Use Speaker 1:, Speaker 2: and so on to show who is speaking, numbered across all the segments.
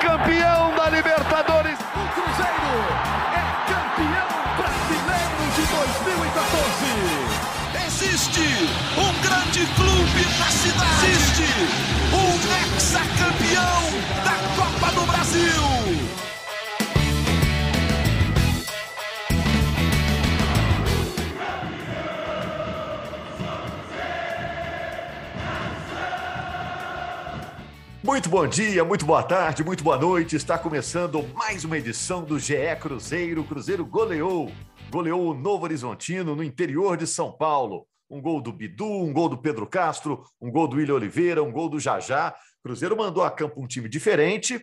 Speaker 1: campeão da Libertadores.
Speaker 2: O Cruzeiro é campeão brasileiro de 2014.
Speaker 3: Existe um grande clube na cidade. Existe
Speaker 4: Muito bom dia, muito boa tarde, muito boa noite. Está começando mais uma edição do GE Cruzeiro. O Cruzeiro goleou, goleou o Novo Horizontino no interior de São Paulo. Um gol do Bidu, um gol do Pedro Castro, um gol do William Oliveira, um gol do Jajá. Cruzeiro mandou a campo um time diferente,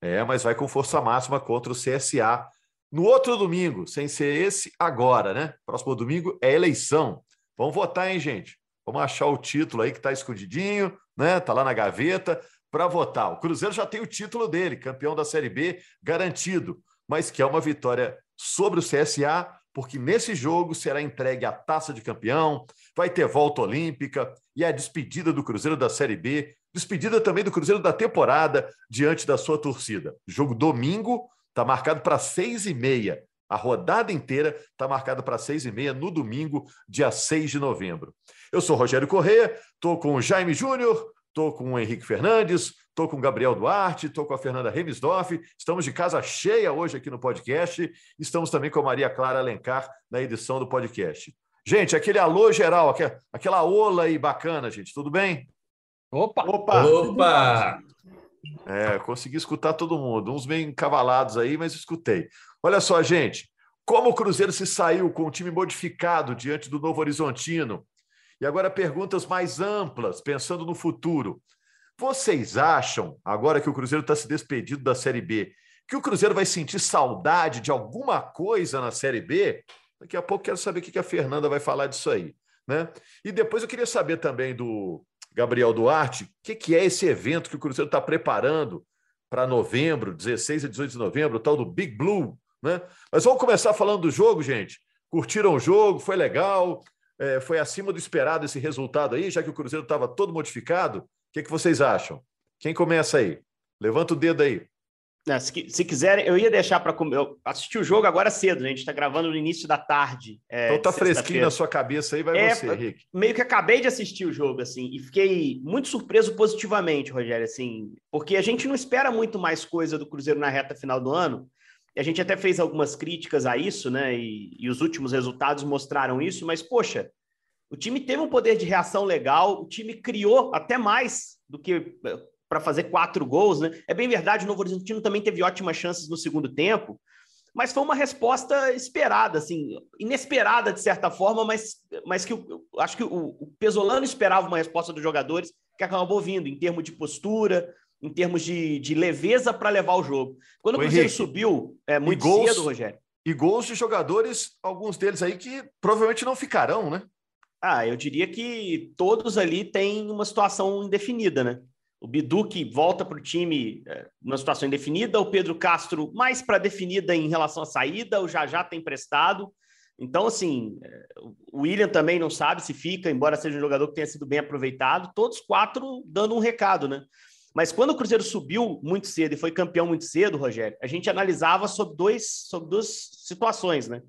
Speaker 4: é, mas vai com força máxima contra o CSA. No outro domingo, sem ser esse, agora, né? Próximo domingo é eleição. Vamos votar, hein, gente? Vamos achar o título aí que está escondidinho, né? Tá lá na gaveta para votar. O Cruzeiro já tem o título dele, campeão da Série B, garantido, mas que é uma vitória sobre o CSA, porque nesse jogo será entregue a taça de campeão, vai ter volta olímpica e a despedida do Cruzeiro da Série B, despedida também do Cruzeiro da temporada diante da sua torcida. Jogo domingo está marcado para seis e meia. A rodada inteira está marcada para seis e meia no domingo, dia 6 de novembro. Eu sou Rogério Corrêa, estou com o Jaime Júnior, Estou com o Henrique Fernandes, estou com o Gabriel Duarte, estou com a Fernanda Remisdorf. Estamos de casa cheia hoje aqui no podcast. Estamos também com a Maria Clara Alencar na edição do podcast. Gente, aquele alô geral, aquela, aquela ola aí bacana, gente. Tudo bem?
Speaker 5: Opa!
Speaker 6: Opa! Opa!
Speaker 4: É, consegui escutar todo mundo. Uns meio encavalados aí, mas escutei. Olha só, gente. Como o Cruzeiro se saiu com o time modificado diante do Novo Horizontino, e agora perguntas mais amplas, pensando no futuro. Vocês acham, agora que o Cruzeiro está se despedindo da Série B, que o Cruzeiro vai sentir saudade de alguma coisa na Série B? Daqui a pouco quero saber o que a Fernanda vai falar disso aí. Né? E depois eu queria saber também do Gabriel Duarte o que, que é esse evento que o Cruzeiro está preparando para novembro, 16 a 18 de novembro, o tal do Big Blue. Né? Mas vamos começar falando do jogo, gente. Curtiram o jogo? Foi legal? É, foi acima do esperado esse resultado aí, já que o Cruzeiro estava todo modificado? O que, que vocês acham? Quem começa aí? Levanta o dedo aí.
Speaker 5: É, se, se quiserem, eu ia deixar para assistir o jogo agora cedo, né? a gente está gravando no início da tarde.
Speaker 4: É, então tá fresquinho na sua cabeça aí, vai é, você, Henrique.
Speaker 5: Meio que acabei de assistir o jogo, assim, e fiquei muito surpreso positivamente, Rogério, assim, porque a gente não espera muito mais coisa do Cruzeiro na reta final do ano. A gente até fez algumas críticas a isso, né? E, e os últimos resultados mostraram isso, mas, poxa, o time teve um poder de reação legal, o time criou até mais do que eh, para fazer quatro gols, né? É bem verdade, o Novo Horizontino também teve ótimas chances no segundo tempo, mas foi uma resposta esperada, assim, inesperada de certa forma, mas, mas que eu, acho que o, o Pesolano esperava uma resposta dos jogadores que acabou vindo em termos de postura, em termos de, de leveza para levar o jogo. Quando o, Cruzeiro Henrique, subiu é, muito gols, cedo, Rogério.
Speaker 4: E gols de jogadores, alguns deles aí que provavelmente não ficarão, né?
Speaker 5: Ah, eu diria que todos ali têm uma situação indefinida, né? O Bidu que volta para o time é, numa situação indefinida, o Pedro Castro mais para definida em relação à saída, o Jajá tem emprestado. Então, assim, é, o William também não sabe se fica, embora seja um jogador que tenha sido bem aproveitado, todos quatro dando um recado, né? Mas quando o Cruzeiro subiu muito cedo e foi campeão muito cedo, Rogério, a gente analisava sobre, dois, sobre duas situações, né?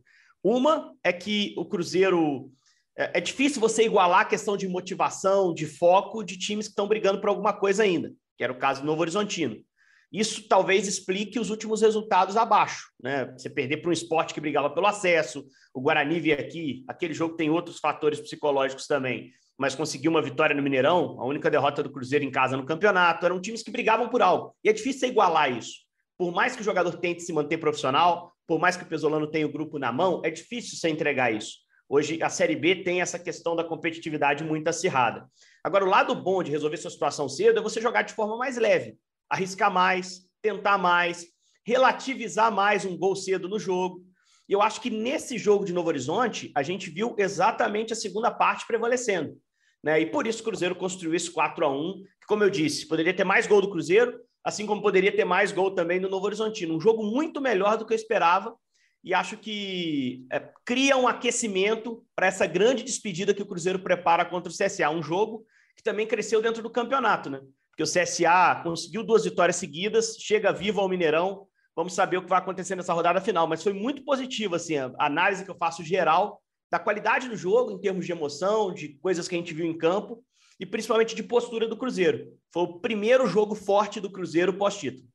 Speaker 5: Uma é que o Cruzeiro. É, é difícil você igualar a questão de motivação, de foco de times que estão brigando por alguma coisa ainda, que era o caso do Novo Horizontino. Isso talvez explique os últimos resultados abaixo, né? Você perder para um esporte que brigava pelo acesso, o Guarani veio aqui, aquele jogo tem outros fatores psicológicos também mas conseguiu uma vitória no Mineirão, a única derrota do Cruzeiro em casa no campeonato. Eram times que brigavam por algo. E é difícil igualar isso. Por mais que o jogador tente se manter profissional, por mais que o Pesolano tenha o grupo na mão, é difícil você entregar isso. Hoje a Série B tem essa questão da competitividade muito acirrada. Agora, o lado bom de resolver sua situação cedo é você jogar de forma mais leve, arriscar mais, tentar mais, relativizar mais um gol cedo no jogo. E eu acho que nesse jogo de Novo Horizonte, a gente viu exatamente a segunda parte prevalecendo. Né? E por isso o Cruzeiro construiu esse 4 a 1 que, como eu disse, poderia ter mais gol do Cruzeiro, assim como poderia ter mais gol também do Novo Horizontino. Um jogo muito melhor do que eu esperava e acho que é, cria um aquecimento para essa grande despedida que o Cruzeiro prepara contra o CSA. Um jogo que também cresceu dentro do campeonato, né? Porque o CSA conseguiu duas vitórias seguidas, chega vivo ao Mineirão. Vamos saber o que vai acontecer nessa rodada final, mas foi muito positivo assim, a análise que eu faço geral da qualidade do jogo em termos de emoção, de coisas que a gente viu em campo e principalmente de postura do Cruzeiro. Foi o primeiro jogo forte do Cruzeiro pós-título.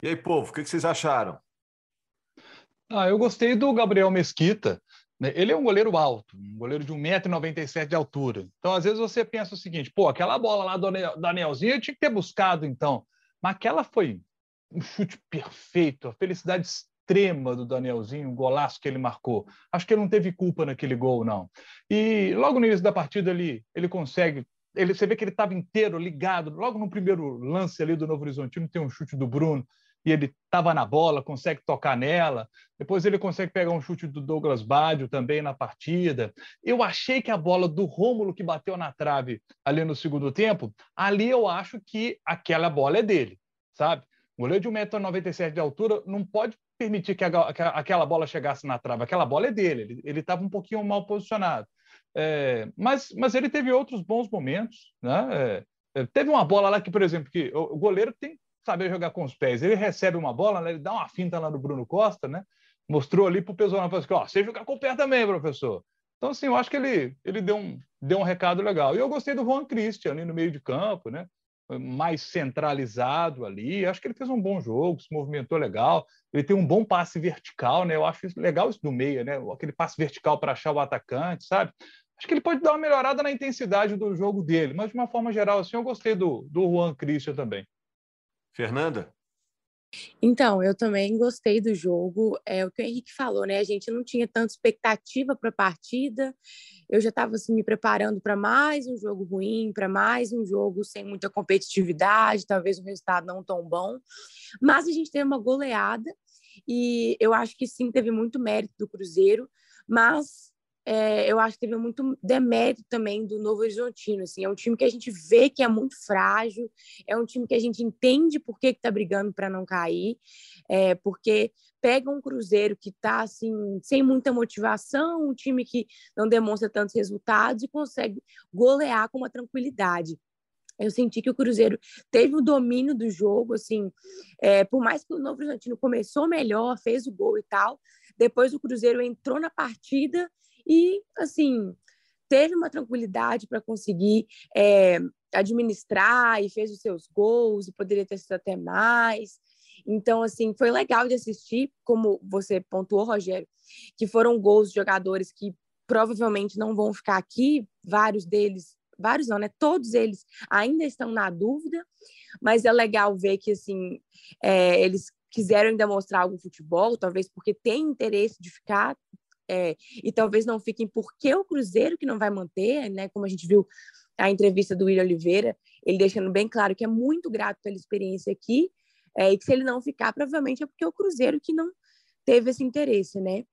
Speaker 4: E aí, povo, o que vocês acharam?
Speaker 6: Ah, eu gostei do Gabriel Mesquita. Né? Ele é um goleiro alto, um goleiro de 1,97m de altura. Então, às vezes, você pensa o seguinte: pô, aquela bola lá do Danielzinho eu tinha que ter buscado, então. Mas aquela foi um chute perfeito, a felicidade extrema do Danielzinho, um golaço que ele marcou. Acho que ele não teve culpa naquele gol, não. E logo no início da partida ele, ele consegue. Ele, você vê que ele estava inteiro, ligado. Logo no primeiro lance ali do Novo Horizontino, tem um chute do Bruno e ele estava na bola, consegue tocar nela. Depois ele consegue pegar um chute do Douglas Badio também na partida. Eu achei que a bola do Rômulo que bateu na trave ali no segundo tempo, ali eu acho que aquela bola é dele, sabe? O goleiro de 1,97m de altura não pode permitir que, a, que aquela bola chegasse na trave. Aquela bola é dele, ele estava um pouquinho mal posicionado. É, mas, mas ele teve outros bons momentos. Né? É, é, teve uma bola lá que, por exemplo, que o, o, goleiro tem saber jogar com os pés. Ele recebe uma bola, né? ele dá uma finta lá no Bruno Costa, né? mostrou ali para o Pesolano, falou assim, ó, você jogar com o pé também, professor. Então, assim, eu acho que ele, ele deu, um, deu um recado legal. E eu gostei do Juan Christian ali no meio de campo, né? mais centralizado ali. Acho que ele fez um bom jogo, se movimentou legal. Ele tem um bom passe vertical, né? Eu acho isso legal isso do meia, né? Aquele passe vertical para achar o atacante, sabe? Acho que ele pode dar uma melhorada na intensidade do jogo dele, mas de uma forma geral, assim, eu gostei do, do Juan Christian também.
Speaker 4: Fernanda?
Speaker 7: Então, eu também gostei do jogo. É o que o Henrique falou, né? A gente não tinha tanta expectativa para a partida. Eu já estava assim, me preparando para mais um jogo ruim, para mais um jogo sem muita competitividade, talvez um resultado não tão bom. Mas a gente teve uma goleada e eu acho que sim, teve muito mérito do Cruzeiro, mas é, eu acho que teve muito demérito também do Novo Horizontino. Assim, é um time que a gente vê que é muito frágil, é um time que a gente entende por que está brigando para não cair, é, porque pega um Cruzeiro que está assim, sem muita motivação, um time que não demonstra tantos resultados e consegue golear com uma tranquilidade. Eu senti que o Cruzeiro teve o domínio do jogo, assim, é, por mais que o Novo Horizontino começou melhor, fez o gol e tal, depois o Cruzeiro entrou na partida e, assim, teve uma tranquilidade para conseguir é, administrar e fez os seus gols e poderia ter sido até mais. Então, assim, foi legal de assistir, como você pontuou, Rogério, que foram gols de jogadores que provavelmente não vão ficar aqui, vários deles, vários não, né? Todos eles ainda estão na dúvida, mas é legal ver que, assim, é, eles quiseram ainda mostrar algum futebol, talvez porque tem interesse de ficar, é, e talvez não fiquem porque o Cruzeiro que não vai manter, né? Como a gente viu a entrevista do William Oliveira, ele deixando bem claro que é muito grato pela experiência aqui, é, e que se ele não ficar, provavelmente é porque é o Cruzeiro que não teve esse interesse, né?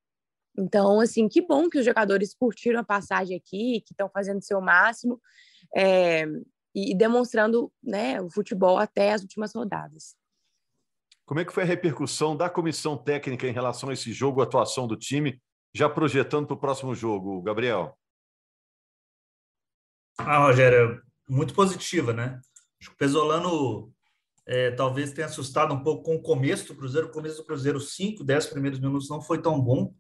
Speaker 7: Então, assim, que bom que os jogadores curtiram a passagem aqui, que estão fazendo seu máximo é, e demonstrando né, o futebol até as últimas rodadas.
Speaker 4: Como é que foi a repercussão da comissão técnica em relação a esse jogo, a atuação do time? Já projetando para o próximo jogo, Gabriel?
Speaker 8: Ah, Rogério, muito positiva, né? Acho que o Pesolano é, talvez tenha assustado um pouco com o começo do Cruzeiro. O começo do Cruzeiro, 5, 10 primeiros minutos não foi tão bom,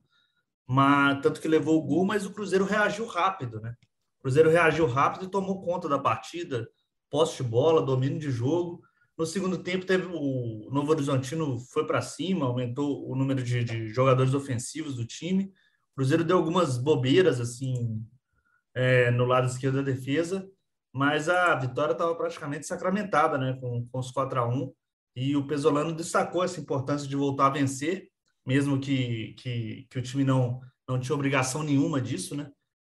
Speaker 8: mas tanto que levou o gol, mas o Cruzeiro reagiu rápido, né? O Cruzeiro reagiu rápido e tomou conta da partida, posse de bola, domínio de jogo. No segundo tempo, teve o Novo Horizontino foi para cima, aumentou o número de, de jogadores ofensivos do time. O Cruzeiro deu algumas bobeiras assim é, no lado esquerdo da defesa, mas a vitória estava praticamente sacramentada, né, com, com os 4 a 1 e o Pesolano destacou essa importância de voltar a vencer, mesmo que, que, que o time não, não tinha obrigação nenhuma disso, né?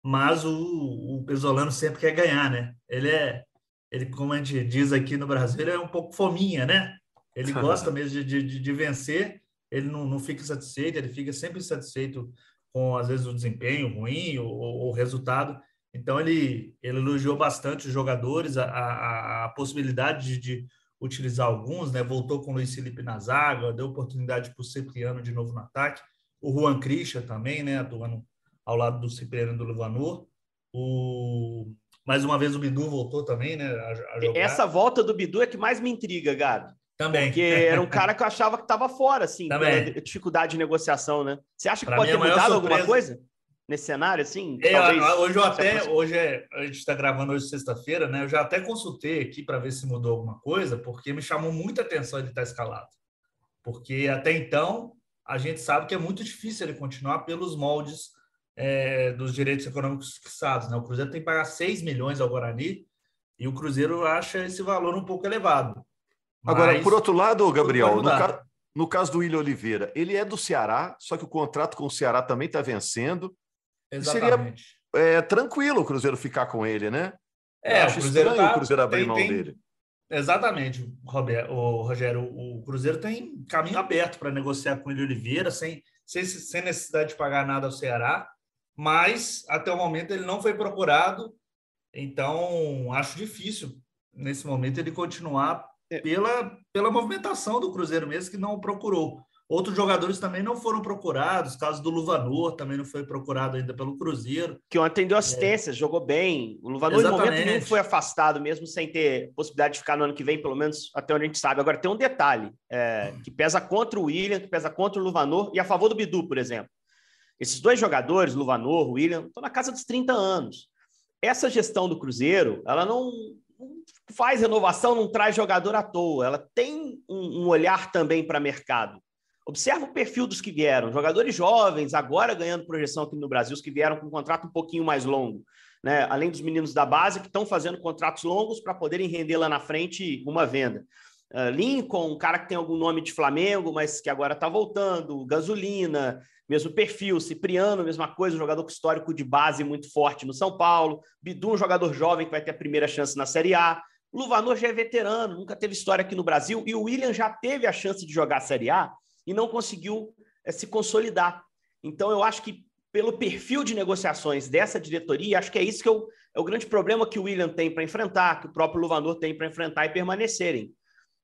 Speaker 8: Mas o, o Pesolano sempre quer ganhar, né? Ele é, ele, como a gente diz aqui no Brasil, ele é um pouco fominha, né? Ele gosta mesmo de, de, de vencer, ele não, não fica satisfeito, ele fica sempre satisfeito com às vezes o desempenho ruim ou o resultado. Então ele, ele elogiou bastante os jogadores, a, a, a possibilidade de, de, utilizar alguns, né? Voltou com o Luiz Felipe na zaga, deu oportunidade para o Cipriano de novo no ataque, o Juan Christian também, né? Atuando ao lado do Cipriano e do Luvanor. O Mais uma vez o Bidu voltou também, né? A,
Speaker 5: a Essa volta do Bidu é que mais me intriga, Gabi.
Speaker 8: Também.
Speaker 5: Porque era um cara que eu achava que estava fora, assim,
Speaker 8: Também.
Speaker 5: dificuldade de negociação, né? Você acha que
Speaker 8: Pra
Speaker 5: pode
Speaker 8: mim,
Speaker 5: ter mudado alguma coisa nesse cenário, assim?
Speaker 8: É,
Speaker 5: Talvez
Speaker 8: hoje eu até, hoje é, a gente está gravando hoje sexta-feira, né? Eu já até consultei aqui para ver se mudou alguma coisa, porque me chamou muita atenção ele estar escalado. Porque até então a gente sabe que é muito difícil ele continuar pelos moldes é, dos direitos econômicos fixados, né? O Cruzeiro tem que pagar 6 milhões ao Guarani e o Cruzeiro acha esse valor um pouco elevado.
Speaker 4: Agora,
Speaker 8: Mas
Speaker 4: por outro lado, Gabriel, no, ca- no caso do William Oliveira, ele é do Ceará, só que o contrato com o Ceará também está vencendo. seria-
Speaker 8: Exatamente.
Speaker 4: É tranquilo o Cruzeiro ficar com ele, né?
Speaker 8: É, o Cruzeiro
Speaker 4: estranho
Speaker 8: tá-
Speaker 4: o Cruzeiro abrir
Speaker 8: tem-
Speaker 4: mão
Speaker 8: tem-
Speaker 4: dele.
Speaker 8: Exatamente, Roberto, o Rogério. O Cruzeiro tem caminho aberto para negociar com ele Oliveira, sem, sem, sem necessidade de pagar nada ao Ceará, mas até o momento ele não foi procurado, então acho difícil nesse momento ele continuar. Pela, pela movimentação do Cruzeiro mesmo, que não o procurou. Outros jogadores também não foram procurados, caso do Luvanor também não foi procurado ainda pelo Cruzeiro.
Speaker 5: Que ontem deu assistência, jogou bem. O Luvanor, em momento nenhum, foi afastado, mesmo sem ter possibilidade de ficar no ano que vem, pelo menos até onde a gente sabe. Agora, tem um detalhe é, que pesa contra o William, que pesa contra o Luvanor e a favor do Bidu, por exemplo. Esses dois jogadores, Luvanor, William, estão na casa dos 30 anos. Essa gestão do Cruzeiro, ela não, não faz renovação, não traz jogador à toa. Ela tem um, um olhar também para mercado. Observa o perfil dos que vieram, jogadores jovens, agora ganhando projeção aqui no Brasil, os que vieram com um contrato um pouquinho mais longo, né? Além dos meninos da base que estão fazendo contratos longos para poderem render lá na frente uma venda. Uh, Lincoln, um cara que tem algum nome de Flamengo, mas que agora está voltando, Gasolina, mesmo perfil, Cipriano, mesma coisa, um jogador histórico de base muito forte no São Paulo, Bidu, um jogador jovem que vai ter a primeira chance na Série A. Luvanor já é veterano, nunca teve história aqui no Brasil, e o William já teve a chance de jogar a Série A e não conseguiu é, se consolidar. Então, eu acho que pelo perfil de negociações dessa diretoria, acho que é isso que eu, é o grande problema que o William tem para enfrentar, que o próprio Luvanor tem para enfrentar e permanecerem.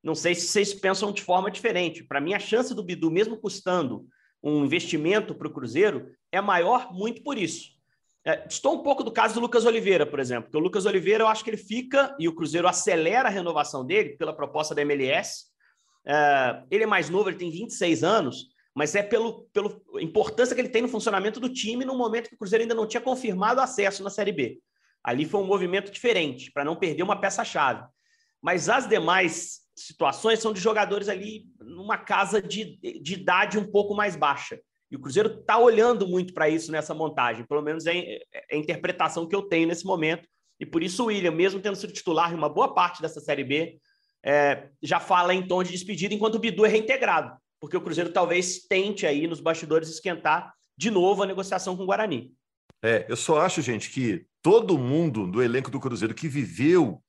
Speaker 5: Não sei se vocês pensam de forma diferente. Para mim, a chance do Bidu, mesmo custando um investimento para o Cruzeiro, é maior muito por isso. É, estou um pouco do caso do Lucas Oliveira, por exemplo, porque o Lucas Oliveira eu acho que ele fica e o Cruzeiro acelera a renovação dele pela proposta da MLS. É, ele é mais novo, ele tem 26 anos, mas é pelo, pela importância que ele tem no funcionamento do time no momento que o Cruzeiro ainda não tinha confirmado acesso na Série B. Ali foi um movimento diferente, para não perder uma peça-chave. Mas as demais situações são de jogadores ali numa casa de, de idade um pouco mais baixa. E o Cruzeiro está olhando muito para isso nessa montagem, pelo menos é, é a interpretação que eu tenho nesse momento. E por isso o William, mesmo tendo sido titular em uma boa parte dessa Série B, é, já fala em tom de despedida, enquanto o Bidu é reintegrado, porque o Cruzeiro talvez tente aí nos bastidores esquentar de novo a negociação com o Guarani.
Speaker 4: É, eu só acho, gente, que todo mundo do elenco do Cruzeiro que viveu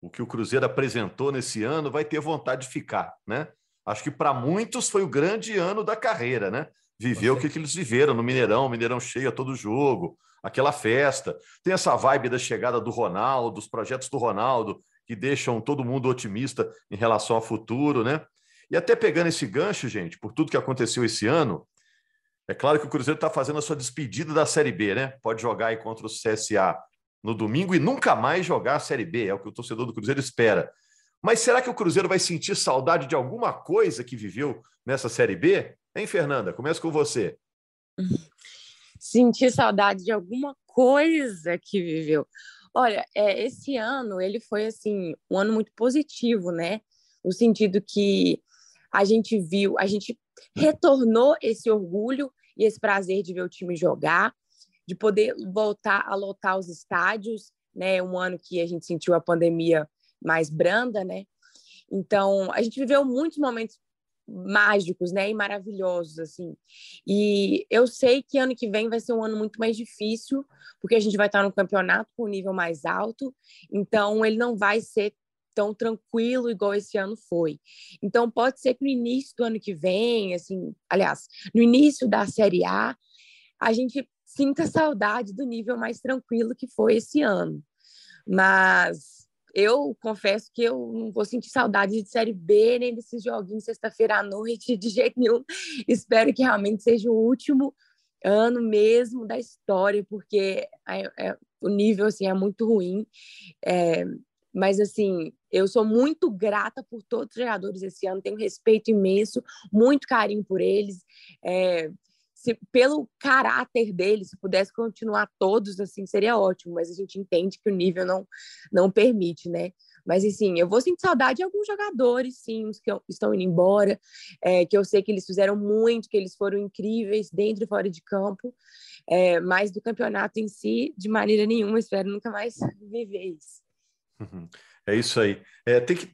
Speaker 4: o que o Cruzeiro apresentou nesse ano vai ter vontade de ficar, né? Acho que para muitos foi o grande ano da carreira, né? Viver o que, que eles viveram no Mineirão, Mineirão cheio a todo jogo, aquela festa. Tem essa vibe da chegada do Ronaldo, dos projetos do Ronaldo, que deixam todo mundo otimista em relação ao futuro, né? E até pegando esse gancho, gente, por tudo que aconteceu esse ano, é claro que o Cruzeiro está fazendo a sua despedida da Série B, né? Pode jogar aí contra o CSA no domingo e nunca mais jogar a Série B, é o que o torcedor do Cruzeiro espera. Mas será que o Cruzeiro vai sentir saudade de alguma coisa que viveu nessa Série B? Hein, Fernanda? Começa com você.
Speaker 7: Sentir saudade de alguma coisa que viveu. Olha, é, esse ano ele foi assim um ano muito positivo, né? No sentido que a gente viu, a gente retornou esse orgulho e esse prazer de ver o time jogar, de poder voltar a lotar os estádios, né? Um ano que a gente sentiu a pandemia mais branda, né? Então, a gente viveu muitos momentos mágicos, né, e maravilhosos assim. E eu sei que ano que vem vai ser um ano muito mais difícil, porque a gente vai estar no campeonato com um nível mais alto, então ele não vai ser tão tranquilo igual esse ano foi. Então pode ser que no início do ano que vem, assim, aliás, no início da Série A, a gente sinta saudade do nível mais tranquilo que foi esse ano. Mas eu confesso que eu não vou sentir saudade de Série B, nem desses joguinhos sexta-feira à noite, de jeito nenhum. Espero que realmente seja o último ano mesmo da história, porque é, é, o nível assim é muito ruim. É, mas assim, eu sou muito grata por todos os jogadores esse ano, tenho respeito imenso, muito carinho por eles. É, se, pelo caráter deles, se pudesse continuar todos assim, seria ótimo, mas a gente entende que o nível não, não permite, né? Mas, assim, eu vou sentir saudade de alguns jogadores, sim, os que estão indo embora, é, que eu sei que eles fizeram muito, que eles foram incríveis dentro e fora de campo, é, mas do campeonato em si, de maneira nenhuma, espero nunca mais viver isso.
Speaker 4: Uhum. É isso aí. É, tem que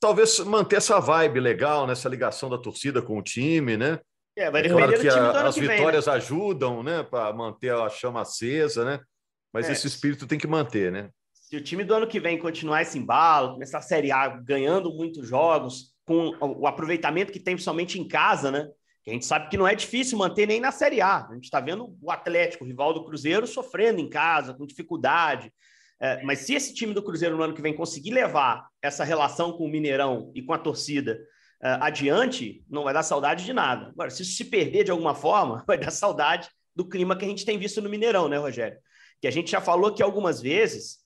Speaker 4: talvez manter essa vibe legal, nessa né? ligação da torcida com o time, né? É, vai é claro que a, as que vitórias vem, né? ajudam, né, para manter a chama acesa, né? Mas é. esse espírito tem que manter, né?
Speaker 5: se o time do ano que vem continuar esse embalo, começar a Série A ganhando muitos jogos, com o aproveitamento que tem somente em casa, né? Que a gente sabe que não é difícil manter nem na Série A. A gente está vendo o Atlético, o rival do Cruzeiro, sofrendo em casa, com dificuldade. É, mas se esse time do Cruzeiro no ano que vem conseguir levar essa relação com o Mineirão e com a torcida adiante, não vai dar saudade de nada. Agora, se se perder de alguma forma, vai dar saudade do clima que a gente tem visto no Mineirão, né, Rogério? Que a gente já falou aqui algumas vezes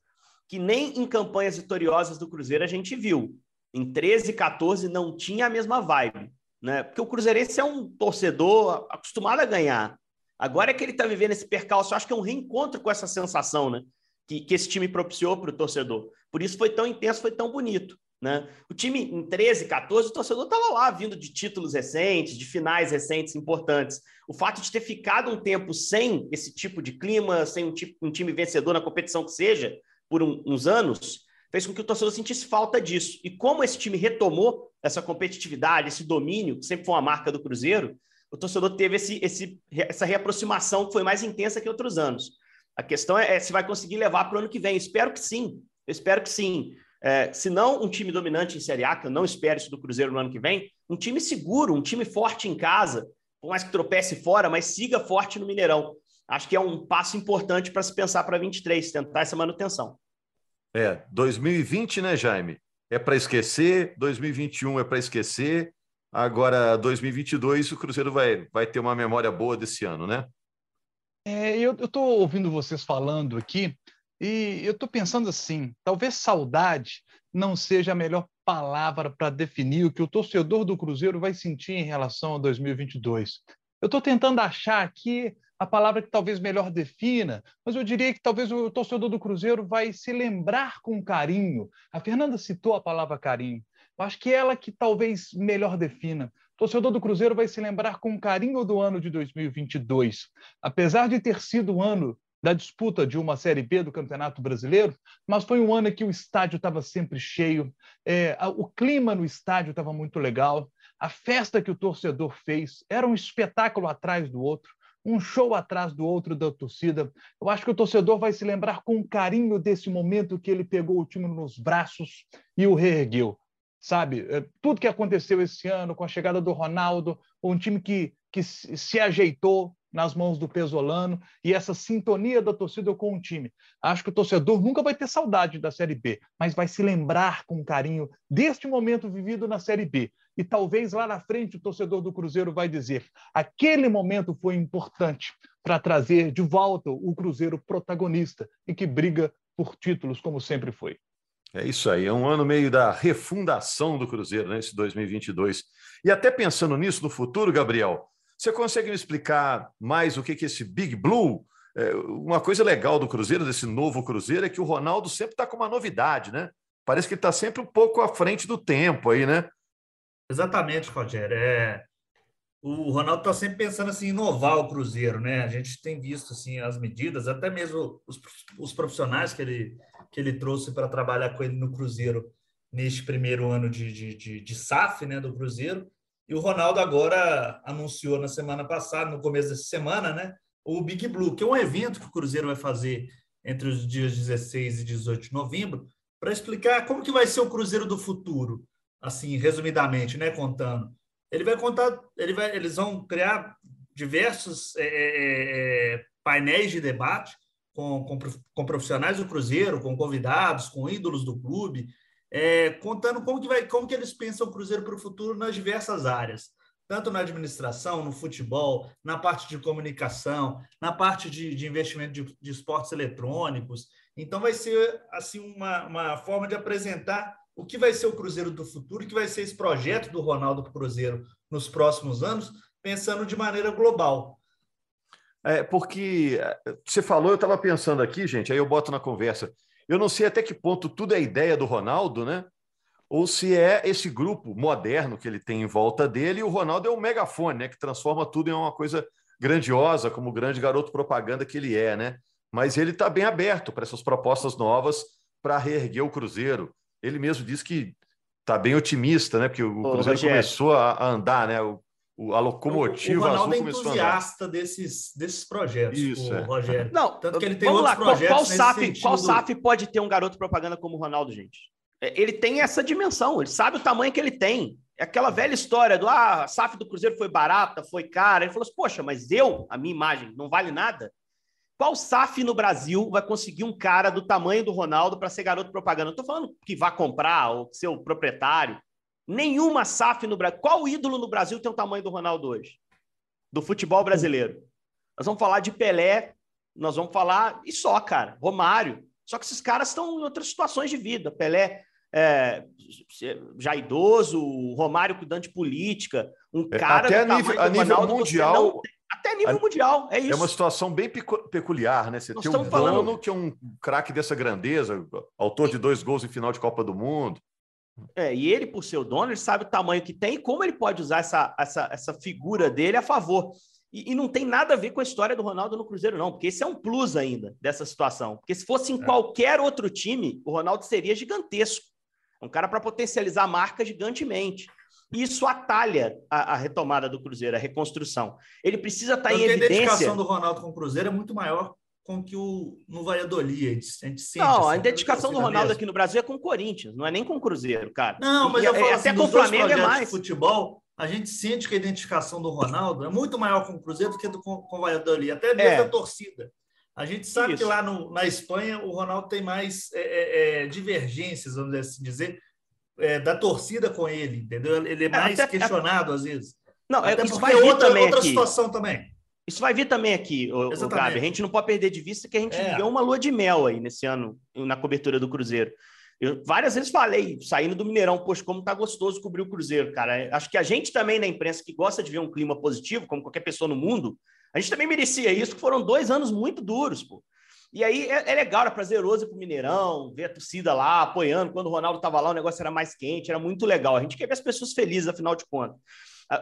Speaker 5: que nem em campanhas vitoriosas do Cruzeiro a gente viu. Em 13 e 14 não tinha a mesma vibe, né? Porque o Cruzeirense é um torcedor acostumado a ganhar. Agora é que ele está vivendo esse percalço, eu acho que é um reencontro com essa sensação, né? Que, que esse time propiciou para o torcedor. Por isso foi tão intenso, foi tão bonito. Né? O time em 13, 14, o torcedor estava lá vindo de títulos recentes, de finais recentes importantes. O fato de ter ficado um tempo sem esse tipo de clima, sem um, tipo, um time vencedor na competição que seja, por um, uns anos, fez com que o torcedor sentisse falta disso. E como esse time retomou essa competitividade, esse domínio, que sempre foi uma marca do Cruzeiro, o torcedor teve esse, esse, essa reaproximação que foi mais intensa que outros anos. A questão é, é se vai conseguir levar para o ano que vem. Espero que sim. Eu espero que sim. É, se não um time dominante em Série A, que eu não espero isso do Cruzeiro no ano que vem, um time seguro, um time forte em casa, por mais que tropece fora, mas siga forte no Mineirão acho que é um passo importante para se pensar para 23, tentar essa manutenção.
Speaker 4: É, 2020, né, Jaime? É para esquecer, 2021 é para esquecer, agora 2022 o Cruzeiro vai, vai ter uma memória boa desse ano, né?
Speaker 6: É, eu estou ouvindo vocês falando aqui e eu estou pensando assim, talvez saudade não seja a melhor palavra para definir o que o torcedor do Cruzeiro vai sentir em relação a 2022. Eu estou tentando achar aqui a palavra que talvez melhor defina, mas eu diria que talvez o torcedor do Cruzeiro vai se lembrar com carinho. A Fernanda citou a palavra carinho. Eu acho que é ela que talvez melhor defina. O torcedor do Cruzeiro vai se lembrar com carinho do ano de 2022. Apesar de ter sido o ano da disputa de uma Série B do Campeonato Brasileiro, mas foi um ano em que o estádio estava sempre cheio, é, o clima no estádio estava muito legal, a festa que o torcedor fez era um espetáculo atrás do outro um show atrás do outro da torcida. Eu acho que o torcedor vai se lembrar com carinho desse momento que ele pegou o time nos braços e o reergueu. Sabe, é, tudo que aconteceu esse ano com a chegada do Ronaldo, um time que, que se ajeitou, nas mãos do Pesolano e essa sintonia da torcida com o time. Acho que o torcedor nunca vai ter saudade da Série B, mas vai se lembrar com carinho deste momento vivido na Série B. E talvez lá na frente o torcedor do Cruzeiro vai dizer: aquele momento foi importante para trazer de volta o Cruzeiro protagonista e que briga por títulos como sempre foi.
Speaker 4: É isso aí, é um ano meio da refundação do Cruzeiro, né, esse 2022. E até pensando nisso no futuro, Gabriel, você consegue me explicar mais o que é esse Big Blue? É, uma coisa legal do Cruzeiro, desse novo Cruzeiro, é que o Ronaldo sempre está com uma novidade, né? Parece que ele está sempre um pouco à frente do tempo aí, né?
Speaker 8: Exatamente, Rogério. É... O Ronaldo está sempre pensando assim, inovar o Cruzeiro, né? A gente tem visto assim as medidas, até mesmo os, os profissionais que ele, que ele trouxe para trabalhar com ele no Cruzeiro neste primeiro ano de, de, de, de SAF, né, do Cruzeiro e o Ronaldo agora anunciou na semana passada, no começo dessa semana, né, o Big Blue, que é um evento que o Cruzeiro vai fazer entre os dias 16 e 18 de novembro, para explicar como que vai ser o Cruzeiro do futuro, assim, resumidamente, né, contando. Ele vai contar, ele vai, eles vão criar diversos é, é, é painéis de debate com, com, com profissionais do Cruzeiro, com convidados, com ídolos do clube, é, contando como que, vai, como que eles pensam o Cruzeiro para o futuro nas diversas áreas. tanto na administração, no futebol, na parte de comunicação, na parte de, de investimento de, de, esportes eletrônicos. Então, vai ser assim uma, uma forma de apresentar o que vai ser o Cruzeiro do futuro, o que vai ser esse projeto do Ronaldo Cruzeiro nos próximos anos, pensando de maneira global.
Speaker 4: É, porque é, você falou, eu estava pensando aqui, gente, aí eu boto na conversa. Eu não sei até que ponto tudo é ideia do Ronaldo, né? Ou se é esse grupo moderno que ele tem em volta dele, e o Ronaldo é um megafone, né? Que transforma tudo em uma coisa grandiosa, como o grande garoto propaganda que ele é, né? Mas ele está bem aberto para essas propostas novas para reerguer o Cruzeiro ele mesmo disse que está bem otimista, né? Porque o Ô, Cruzeiro Rogério. começou a andar, né? O, o a locomotiva o, o Ronaldo azul
Speaker 8: é entusiasta desses, desses projetos,
Speaker 4: Isso,
Speaker 8: o
Speaker 4: é.
Speaker 8: Rogério.
Speaker 5: Não, Tanto que ele tem outros lá, projetos qual, qual SAF, qual SAF pode ter um garoto propaganda como o Ronaldo, gente? É, ele tem essa dimensão, ele sabe o tamanho que ele tem. É aquela velha história do ah, a SAF do Cruzeiro foi barata, foi cara. Ele falou assim, poxa, mas eu, a minha imagem, não vale nada? Qual SAF no Brasil vai conseguir um cara do tamanho do Ronaldo para ser garoto propaganda? Não estou falando que vá comprar ou ser o proprietário. Nenhuma SAF no Brasil. Qual ídolo no Brasil tem o tamanho do Ronaldo hoje? Do futebol brasileiro. Nós vamos falar de Pelé, nós vamos falar. E só, cara. Romário. Só que esses caras estão em outras situações de vida. Pelé é, já idoso, Romário cuidando de política, um é, cara
Speaker 4: Até a nível, a nível Ronaldo, mundial,
Speaker 5: até nível a, mundial, é isso.
Speaker 4: É uma situação bem peculiar, né? Você Nós tem um falando... dono que é um craque dessa grandeza, autor de dois gols em final de Copa do Mundo.
Speaker 5: É, e ele, por ser o dono, ele sabe o tamanho que tem e como ele pode usar essa, essa, essa figura dele a favor. E, e, não tem nada a ver com a história do Ronaldo no Cruzeiro, não, porque esse é um plus ainda dessa situação. Porque se fosse em é. qualquer outro time, o Ronaldo seria gigantesco. É um cara para potencializar a marca gigantemente. Isso atalha a, a, retomada do Cruzeiro, a reconstrução. Ele precisa estar tá em evidência.
Speaker 8: A identificação do Ronaldo com o Cruzeiro é muito maior com que o no Valladolid. A gente, a gente
Speaker 5: sente, não, assim, a identificação do Ronaldo aqui no Brasil é com o Corinthians, não é nem com o Cruzeiro, cara.
Speaker 8: Não, mas e, eu falo assim, até com o Flamengo é mais. futebol, a gente sente que a identificação do Ronaldo é muito maior com o Cruzeiro do que com, com o Valladolid, até mesmo é. a torcida. A gente sabe Isso. que lá no, na Espanha o Ronaldo tem mais é, é, é divergências, vamos assim dizer, é, da torcida com ele, entendeu? Ele é, é mais até, questionado às vezes.
Speaker 5: Não,
Speaker 8: até
Speaker 5: isso vai
Speaker 8: outra,
Speaker 5: também
Speaker 8: outra
Speaker 5: aqui.
Speaker 8: situação também.
Speaker 5: Isso vai vir também aqui, o, o Gabi. A gente não pode perder de vista que a gente é. viveu uma lua de mel aí nesse ano na cobertura do Cruzeiro. Eu várias vezes falei, saindo do Mineirão, poxa, como tá gostoso cobrir o Cruzeiro, cara. Acho que a gente também na imprensa que gosta de ver um clima positivo, como qualquer pessoa no mundo, a gente também merecia isso, que foram dois anos muito duros, pô. E aí é, é legal, era prazeroso ir pro Mineirão, ver a torcida lá apoiando. Quando o Ronaldo estava lá, o negócio era mais quente, era muito legal. A gente quer ver as pessoas felizes, afinal de contas.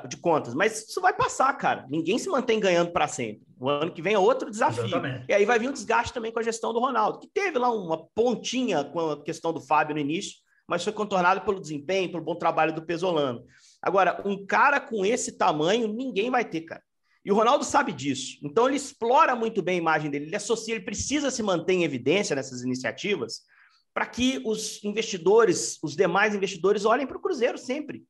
Speaker 5: De contas, mas isso vai passar, cara. Ninguém se mantém ganhando para sempre. O ano que vem é outro desafio. Exatamente. E aí vai vir um desgaste também com a gestão do Ronaldo, que teve lá uma pontinha com a questão do Fábio no início, mas foi contornado pelo desempenho, pelo bom trabalho do Pesolano. Agora, um cara com esse tamanho, ninguém vai ter, cara. E o Ronaldo sabe disso. Então ele explora muito bem a imagem dele, ele associa, ele precisa se manter em evidência nessas iniciativas para que os investidores, os demais investidores, olhem para o Cruzeiro sempre.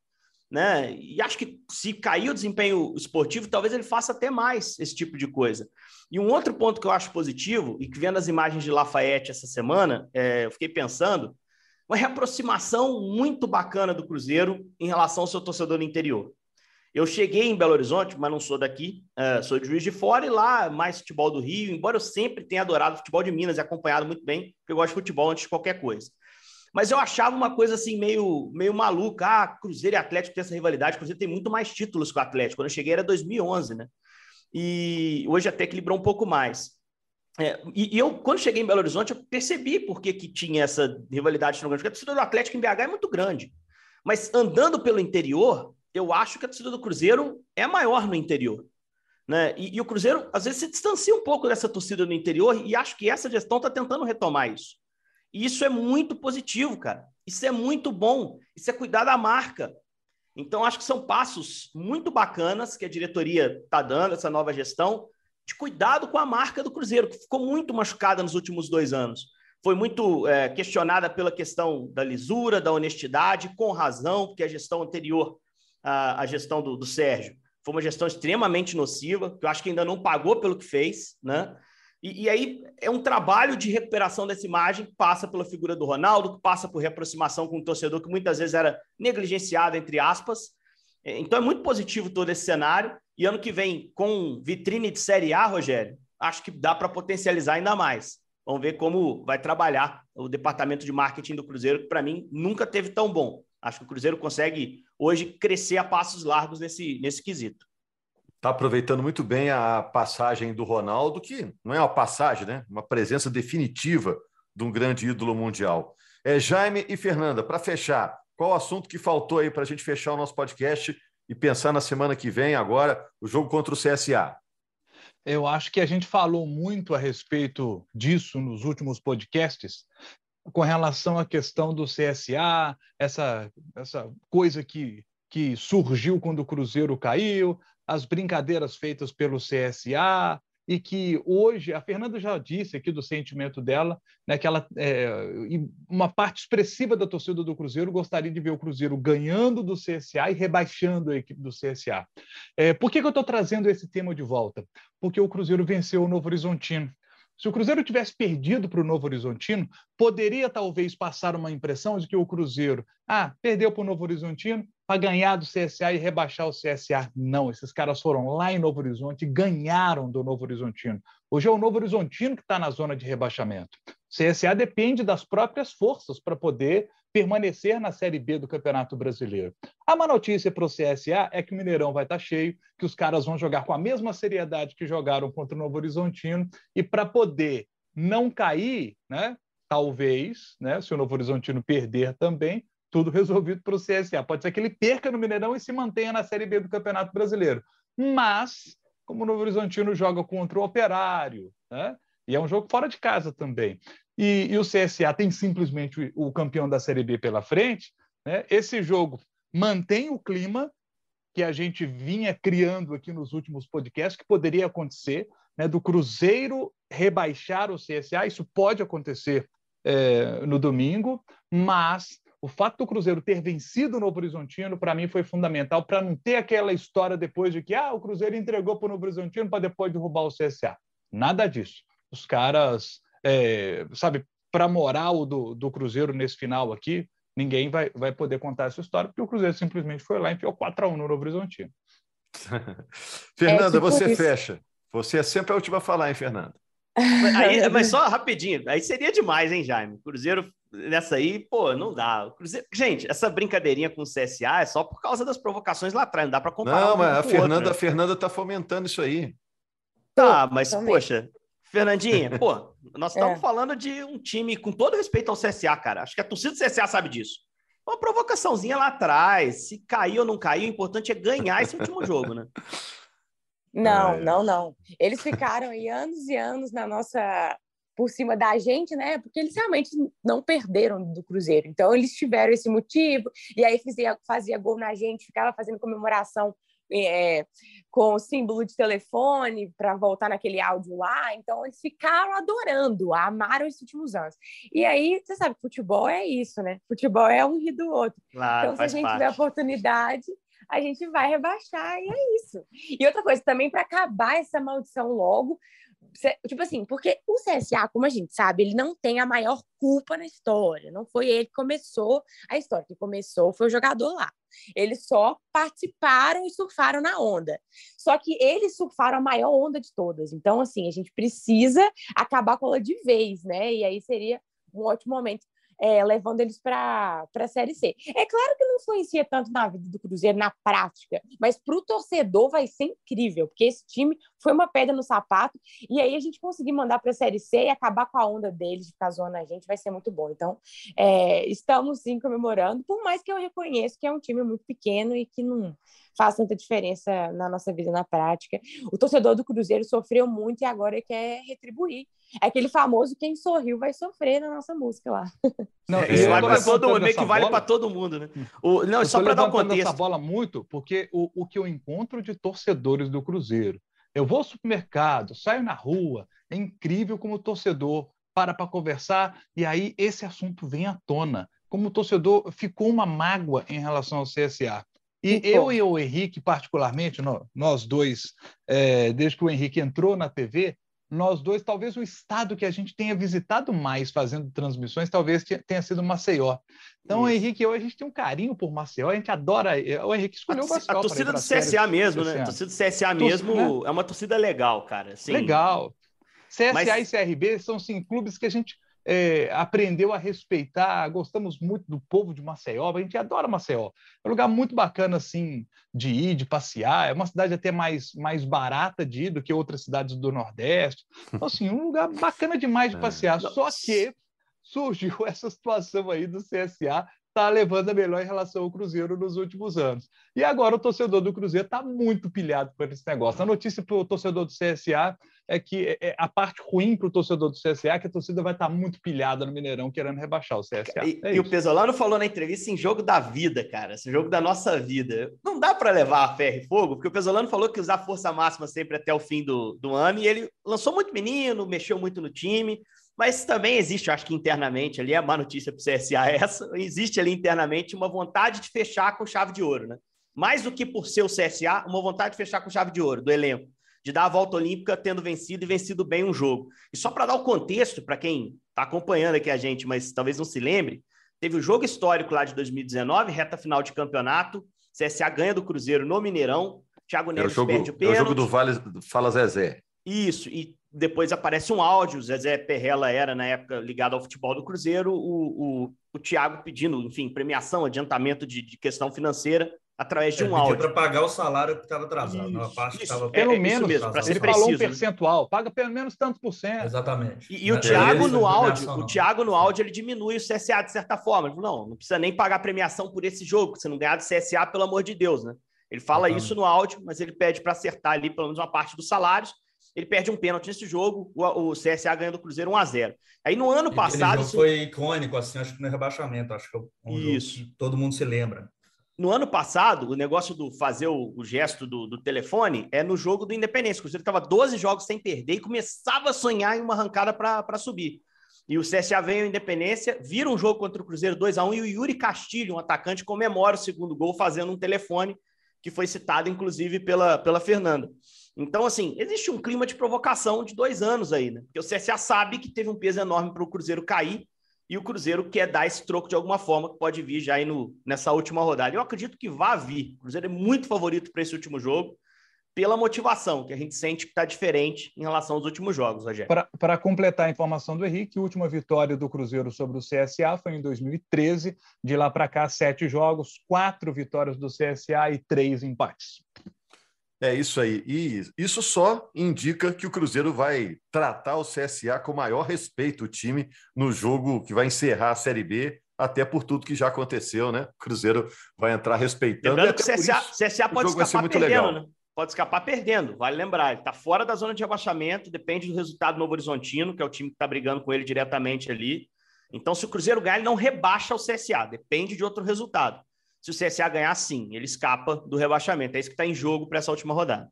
Speaker 5: Né? E acho que se cair o desempenho esportivo, talvez ele faça até mais esse tipo de coisa. E um outro ponto que eu acho positivo, e que vendo as imagens de Lafayette essa semana, é, eu fiquei pensando, uma reaproximação muito bacana do Cruzeiro em relação ao seu torcedor no interior. Eu cheguei em Belo Horizonte, mas não sou daqui, uh, sou de Juiz de Fora e lá mais futebol do Rio, embora eu sempre tenha adorado futebol de Minas e acompanhado muito bem, porque eu gosto de futebol antes de qualquer coisa. Mas eu achava uma coisa assim meio, meio maluca. Ah, Cruzeiro e Atlético tem essa rivalidade. Cruzeiro tem muito mais títulos que o Atlético. Quando eu cheguei era 2011, né? E hoje até equilibrou um pouco mais. É, e, e, eu, quando cheguei em Belo Horizonte, eu percebi por que, que tinha essa rivalidade tão grande. Porque a torcida do Atlético em BH é muito grande. Mas andando pelo interior, eu acho que a torcida do Cruzeiro é maior no interior. Né? E, e, o Cruzeiro, às vezes, se distancia um pouco dessa torcida no interior e acho que essa gestão está tentando retomar isso. E isso é muito positivo, cara. Isso é muito bom. Isso é cuidar da marca. Então, acho que são passos muito bacanas que a diretoria está dando, essa nova gestão, de cuidado com a marca do Cruzeiro, que ficou muito machucada nos últimos dois anos. Foi muito é, questionada pela questão da lisura, da honestidade, com razão, porque a gestão anterior a, a gestão do, do Sérgio. Foi uma gestão extremamente nociva, que eu acho que ainda não pagou pelo que fez, né? E, e, aí é um trabalho de recuperação dessa imagem que passa pela figura do Ronaldo, que passa por reaproximação com o torcedor que muitas vezes era negligenciado, entre aspas, Então é muito positivo todo esse cenário. E ano que vem, com vitrine de Série A, Rogério, acho que dá para potencializar ainda mais. Vamos ver como vai trabalhar o departamento de marketing do Cruzeiro, que para mim nunca teve tão bom. Acho que o Cruzeiro consegue hoje crescer a passos largos nesse, nesse quesito.
Speaker 4: Está aproveitando muito bem a passagem do Ronaldo, que não é uma passagem, né? Uma presença definitiva de um grande ídolo mundial. É, Jaime e Fernanda, para fechar, qual o assunto que faltou aí para a gente fechar o nosso podcast e pensar na semana que vem, agora, o jogo contra o CSA?
Speaker 6: Eu acho que a gente falou muito a respeito disso nos últimos podcasts, com relação à questão do CSA, essa, essa coisa que, que surgiu quando o Cruzeiro caiu, as brincadeiras feitas pelo CSA, e que hoje, a Fernanda já disse aqui do sentimento dela, né, que ela, é, uma parte expressiva da torcida do Cruzeiro gostaria de ver o Cruzeiro ganhando do CSA e rebaixando a equipe do CSA. É, por que, que eu estou trazendo esse tema de volta? Porque o Cruzeiro venceu o Novo Horizontino. Se o Cruzeiro tivesse perdido para o Novo Horizontino, poderia talvez passar uma impressão de que o Cruzeiro, ah, perdeu para o Novo Horizontino para ganhar do CSA e rebaixar o CSA. Não, esses caras foram lá em Novo Horizonte e ganharam do Novo Horizontino. Hoje é o Novo Horizontino que está na zona de rebaixamento. O CSA depende das próprias forças para poder permanecer na Série B do Campeonato Brasileiro. A má notícia para o CSA é que o Mineirão vai estar tá cheio, que os caras vão jogar com a mesma seriedade que jogaram contra o Novo Horizontino, e para poder não cair, né, talvez, né, se o Novo Horizontino perder também, tudo resolvido para o CSA. Pode ser que ele perca no Mineirão e se mantenha na Série B do Campeonato Brasileiro. Mas, como o Novo Horizontino joga contra o Operário, né, e é um jogo fora de casa também, e, e o CSA tem simplesmente o, campeão da Série B pela frente, né? esse jogo mantém o clima que a gente vinha criando aqui nos últimos podcasts, que poderia acontecer, né, do Cruzeiro rebaixar o CSA, isso pode acontecer é, no domingo, mas o fato do Cruzeiro ter vencido o Novo Horizontino, para mim, foi fundamental para não ter aquela história depois de que ah, o Cruzeiro entregou para o Novo Horizontino para depois derrubar o CSA. Nada disso. Os caras é, sabe, para a moral do, do Cruzeiro nesse final aqui, ninguém vai, vai poder contar essa história, porque o Cruzeiro simplesmente foi lá e enfiou 4x1 no Novo Horizontino.
Speaker 4: Fernanda, é, tipo você isso. fecha. Você é sempre a última a falar, hein, Fernanda?
Speaker 5: Aí, mas só rapidinho, aí seria demais, hein, Jaime? Cruzeiro nessa aí, pô, não dá. Cruzeiro... Gente, essa brincadeirinha com o CSA é só por causa das provocações lá atrás, não dá para comparar.
Speaker 4: Não, um mas a Fernanda, outro, né? a Fernanda tá fomentando isso aí.
Speaker 5: Tá, mas poxa, Fernandinha, pô, nós estamos é. falando de um time com todo respeito ao CSA, cara. Acho que a torcida do CSA sabe disso. Uma provocaçãozinha lá atrás. Se caiu ou não caiu, o importante é ganhar esse último jogo, né?
Speaker 7: Não, é. não, não. Eles ficaram aí anos e anos na nossa por cima da gente, né? Porque eles realmente não perderam do Cruzeiro. Então eles tiveram esse motivo e aí fazia, fazia gol na gente, ficava fazendo comemoração é, com o símbolo de telefone para voltar naquele áudio lá. Então, eles ficaram adorando, amaram esses últimos anos. E aí, você sabe, futebol é isso, né? Futebol é um rir do outro. Claro, então, se a gente parte. tiver oportunidade, a gente vai rebaixar e é isso. E outra coisa, também para acabar essa maldição logo, Tipo assim, porque o CSA, como a gente sabe, ele não tem a maior culpa na história. Não foi ele que começou a história. Quem começou foi o jogador lá. Eles só participaram e surfaram na onda. Só que eles surfaram a maior onda de todas. Então, assim, a gente precisa acabar com ela de vez, né? E aí seria um ótimo momento é, levando eles para a Série C. É claro que não influencia tanto na vida do Cruzeiro, na prática, mas para o torcedor vai ser incrível, porque esse time foi uma pedra no sapato, e aí a gente conseguir mandar para a Série C e acabar com a onda deles de ficar zoando a gente vai ser muito bom. Então, é, estamos sim comemorando, por mais que eu reconheço que é um time muito pequeno e que não faz tanta diferença na nossa vida na prática. O torcedor do Cruzeiro sofreu muito e agora quer retribuir. É aquele famoso quem sorriu vai sofrer na nossa música lá.
Speaker 5: Não, é, isso vale para todo mundo, meio que vale para todo mundo, né? O, não, eu só para dar um contexto. essa
Speaker 6: bola muito, porque o, o que eu encontro de torcedores do Cruzeiro, eu vou ao supermercado, saio na rua, é incrível como o torcedor para para conversar e aí esse assunto vem à tona. Como o torcedor ficou uma mágoa em relação ao CSA. E eu e o Henrique, particularmente, nós dois, é, desde que o Henrique entrou na TV, nós dois, talvez o estado que a gente tenha visitado mais fazendo transmissões, talvez tenha sido Maceió. Então, Isso. Henrique, eu, a gente tem um carinho por Maceió, a gente adora. O Henrique escolheu
Speaker 5: a,
Speaker 6: Maceió.
Speaker 5: A torcida do CSA mesmo, né? A torcida do CSA mesmo né? é uma torcida legal, cara.
Speaker 6: Sim. Legal. CSA Mas... e CRB são sim clubes que a gente é, aprendeu a respeitar, gostamos muito do povo de Maceió, a gente adora Maceió. É um lugar muito bacana, assim, de ir, de passear, é uma cidade até mais, mais barata de ir do que outras cidades do Nordeste. Então, assim, um lugar bacana demais de é. passear, só que surgiu essa situação aí do CSA está levando a melhor em relação ao Cruzeiro nos últimos anos. E agora o torcedor do Cruzeiro está muito pilhado por esse negócio. A notícia para o torcedor do CSA é que é, é a parte ruim para o torcedor do CSA é que a torcida vai estar tá muito pilhada no Mineirão querendo rebaixar o CSA.
Speaker 5: E, é e o Pesolano falou na entrevista em jogo da vida, cara, esse jogo da nossa vida. Não dá para levar a ferro e fogo, porque o Pesolano falou que usar força máxima sempre até o fim do, do ano e ele lançou muito menino, mexeu muito no time. Mas também existe, eu acho que internamente ali, a má notícia para o CSA é essa, existe ali internamente uma vontade de fechar com chave de ouro, né? Mais do que por ser o CSA, uma vontade de fechar com chave de ouro do elenco, de dar a volta olímpica tendo vencido e vencido bem um jogo. E só para dar o contexto, para quem está acompanhando aqui a gente, mas talvez não se lembre, teve o jogo histórico lá de 2019, reta final de campeonato, CSA ganha do Cruzeiro no Mineirão, Thiago Neves é jogo, perde o pênalti.
Speaker 4: É o jogo do Vale, Fala Zezé.
Speaker 5: Isso, e depois aparece um áudio, o Zezé Perrella era, na época, ligado ao futebol do Cruzeiro, o, o, o Thiago pedindo, enfim, premiação, adiantamento de, de questão financeira, através de é, um áudio.
Speaker 8: para pagar o salário que estava atrasado, isso, a parte isso,
Speaker 6: estava... Pelo é, menos, mesmo, para ser preciso. falou um percentual, paga pelo menos tantos por cento.
Speaker 8: Exatamente.
Speaker 5: E, e o Thiago no áudio, o Thiago no áudio, ele diminui o CSA de certa forma. Ele falou, não, não precisa nem pagar premiação por esse jogo, você não ganhar do CSA, pelo amor de Deus, né? Ele fala Exatamente. isso no áudio, mas ele pede para acertar ali pelo menos uma parte dos salários ele perde um pênalti nesse jogo, o, o CSA ganha do Cruzeiro 1 a 0 Aí no ano passado. Isso
Speaker 8: foi icônico, assim, acho que no rebaixamento, acho que é um
Speaker 5: isso.
Speaker 8: todo mundo se lembra.
Speaker 5: No ano passado, o negócio do fazer o, o gesto do, do, telefone é no jogo do Independência. O Cruzeiro estava 12 jogos sem perder e começava a sonhar em uma arrancada para subir. E o CSA vem ao Independência, vira um jogo contra o Cruzeiro 2 a 1 e o Yuri Castilho, um atacante, comemora o segundo gol fazendo um telefone que foi citado, inclusive, pela, pela Fernanda. Então, assim, existe um clima de provocação de dois anos aí, né? Porque o CSA sabe que teve um peso enorme para o Cruzeiro cair e o Cruzeiro quer dar esse troco de alguma forma, que pode vir já aí no, nessa última rodada. Eu acredito que vá vir. O Cruzeiro é muito favorito para esse último jogo, pela motivação, que a gente sente que está diferente em relação aos últimos jogos, Rogério.
Speaker 6: Para completar a informação do Henrique, a última vitória do Cruzeiro sobre o CSA foi em 2013. De lá para cá, sete jogos, quatro vitórias do CSA e três empates.
Speaker 4: É isso aí. E isso só indica que o Cruzeiro vai tratar o CSA com maior respeito, o time, no jogo que vai encerrar a Série B, até por tudo que já aconteceu, né? O Cruzeiro vai entrar respeitando.
Speaker 5: Lembrando que o CSA, CSA pode escapar perdendo, legal. né? Pode escapar perdendo, vale lembrar. Ele está fora da zona de rebaixamento, depende do resultado do Novo Horizontino, que é o time que está brigando com ele diretamente ali. Então, se o Cruzeiro ganhar, ele não rebaixa o CSA, depende de outro resultado se o CSA ganhar, sim, ele escapa do rebaixamento. É isso que está em jogo para essa última rodada.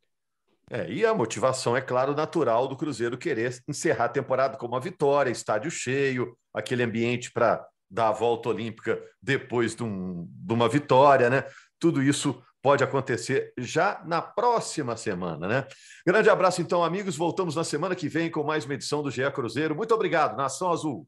Speaker 4: É, e a motivação, é claro, natural do Cruzeiro querer encerrar a temporada com uma vitória, estádio cheio, aquele ambiente para dar a volta olímpica depois de, um, de uma vitória, né? Tudo isso pode acontecer já na próxima semana, né? Grande abraço, então, amigos. Voltamos na semana que vem com mais uma edição do GE Cruzeiro. Muito obrigado, Nação Azul.